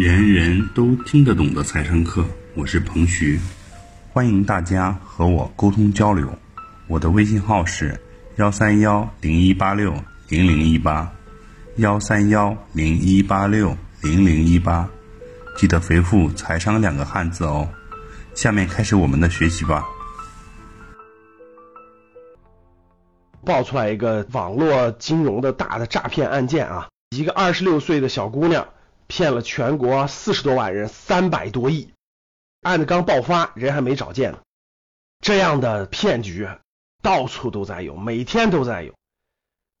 人人都听得懂的财商课，我是彭徐，欢迎大家和我沟通交流。我的微信号是幺三幺零一八六零零一八，幺三幺零一八六零零一八，记得回复“财商”两个汉字哦。下面开始我们的学习吧。爆出来一个网络金融的大的诈骗案件啊，一个二十六岁的小姑娘骗了全国四十多万人三百多亿，案子刚爆发，人还没找见呢。这样的骗局到处都在有，每天都在有。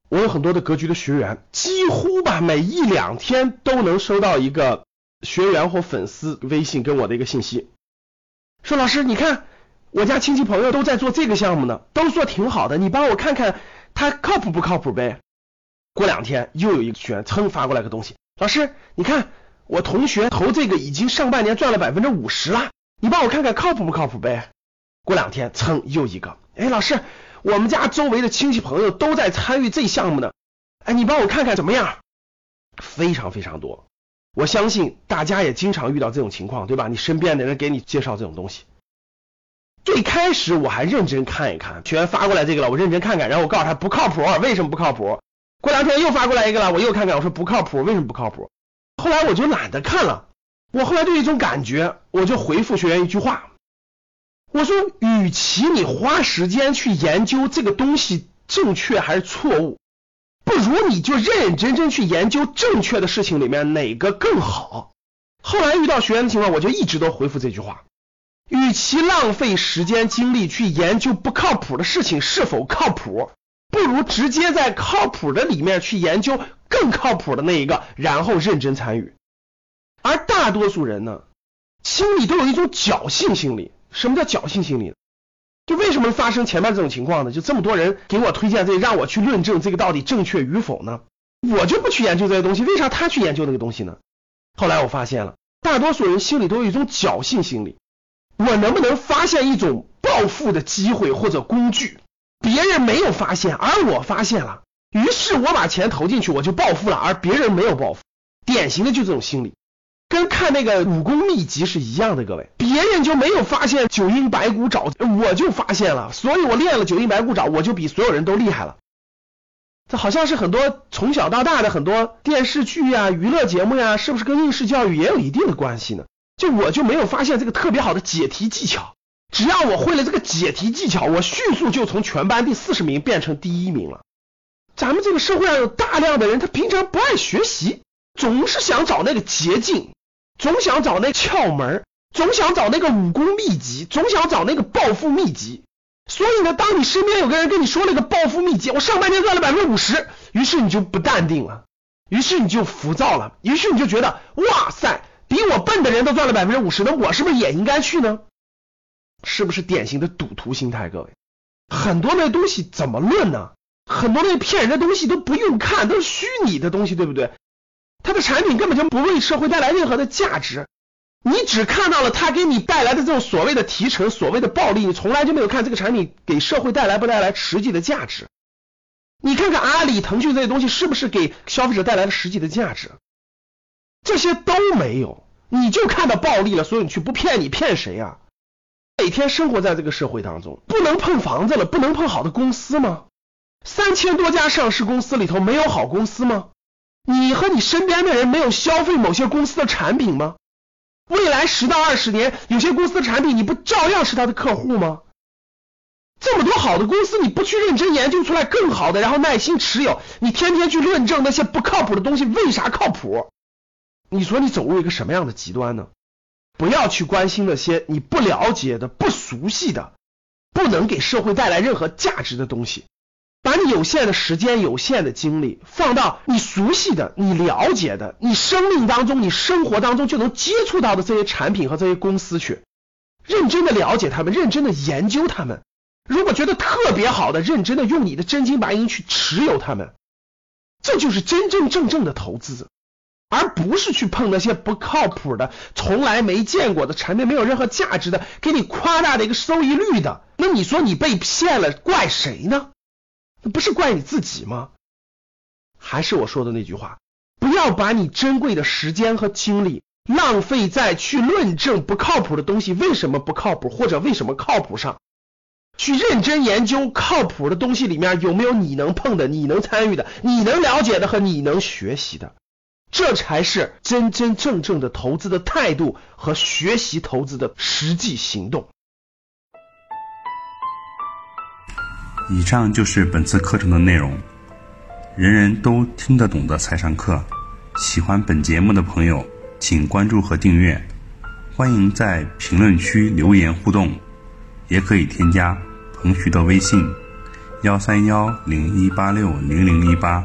我有很多的格局的学员，几乎吧每一两天都能收到一个学员或粉丝微信跟我的一个信息，说老师你看。我家亲戚朋友都在做这个项目呢，都说挺好的，你帮我看看他靠谱不靠谱呗？过两天又有一个学员噌发过来个东西，老师，你看我同学投这个已经上半年赚了百分之五十了，你帮我看看靠谱不靠谱呗？过两天蹭又一个，哎，老师，我们家周围的亲戚朋友都在参与这项目呢，哎，你帮我看看怎么样？非常非常多，我相信大家也经常遇到这种情况，对吧？你身边的人给你介绍这种东西。最开始我还认真看一看，学员发过来这个了，我认真看看，然后我告诉他不靠谱，为什么不靠谱？过两天又发过来一个了，我又看看，我说不靠谱，为什么不靠谱？后来我就懒得看了，我后来就一种感觉，我就回复学员一句话，我说，与其你花时间去研究这个东西正确还是错误，不如你就认认真真去研究正确的事情里面哪个更好。后来遇到学员的情况，我就一直都回复这句话。与其浪费时间精力去研究不靠谱的事情是否靠谱，不如直接在靠谱的里面去研究更靠谱的那一个，然后认真参与。而大多数人呢，心里都有一种侥幸心理。什么叫侥幸心理？就为什么发生前面这种情况呢？就这么多人给我推荐这，让我去论证这个到底正确与否呢？我就不去研究这些东西，为啥他去研究那个东西呢？后来我发现了，大多数人心里都有一种侥幸心理。我能不能发现一种暴富的机会或者工具？别人没有发现，而我发现了，于是我把钱投进去，我就暴富了，而别人没有暴富。典型的就这种心理，跟看那个武功秘籍是一样的。各位，别人就没有发现九阴白骨爪，我就发现了，所以我练了九阴白骨爪，我就比所有人都厉害了。这好像是很多从小到大的很多电视剧呀、娱乐节目呀，是不是跟应试教育也有一定的关系呢？就我就没有发现这个特别好的解题技巧，只要我会了这个解题技巧，我迅速就从全班第四十名变成第一名了。咱们这个社会上有大量的人，他平常不爱学习，总是想找那个捷径，总想找那窍门，总想找那个武功秘籍，总想找那个暴富秘籍。所以呢，当你身边有个人跟你说了个暴富秘籍，我上半年赚了百分之五十，于是你就不淡定了，于是你就浮躁了，于是你就觉得哇塞。比我笨的人都赚了百分之五十，那我是不是也应该去呢？是不是典型的赌徒心态？各位，很多那东西怎么论呢？很多那骗人的东西都不用看，都是虚拟的东西，对不对？它的产品根本就不为社会带来任何的价值，你只看到了它给你带来的这种所谓的提成、所谓的暴利，你从来就没有看这个产品给社会带来不带来实际的价值。你看看阿里、腾讯这些东西是不是给消费者带来了实际的价值？这些都没有，你就看到暴利了，所以你去不骗你骗谁呀？每天生活在这个社会当中，不能碰房子了，不能碰好的公司吗？三千多家上市公司里头没有好公司吗？你和你身边的人没有消费某些公司的产品吗？未来十到二十年，有些公司的产品你不照样是他的客户吗？这么多好的公司，你不去认真研究出来更好的，然后耐心持有，你天天去论证那些不靠谱的东西为啥靠谱？你说你走入一个什么样的极端呢？不要去关心那些你不了解的、不熟悉的、不能给社会带来任何价值的东西。把你有限的时间、有限的精力放到你熟悉的、你了解的、你生命当中、你生活当中就能接触到的这些产品和这些公司去，认真的了解他们，认真的研究他们。如果觉得特别好的，认真的用你的真金白银去持有他们，这就是真真正正的投资。而不是去碰那些不靠谱的、从来没见过的产品，没有任何价值的，给你夸大的一个收益率的，那你说你被骗了，怪谁呢？那不是怪你自己吗？还是我说的那句话，不要把你珍贵的时间和精力浪费在去论证不靠谱的东西为什么不靠谱，或者为什么靠谱上，去认真研究靠谱的东西里面有没有你能碰的、你能参与的、你能了解的和你能学习的，这才是真真正正的投资的态度和学习投资的实际行动。以上就是本次课程的内容，人人都听得懂的财商课。喜欢本节目的朋友。请关注和订阅，欢迎在评论区留言互动，也可以添加彭徐的微信：幺三幺零一八六零零一八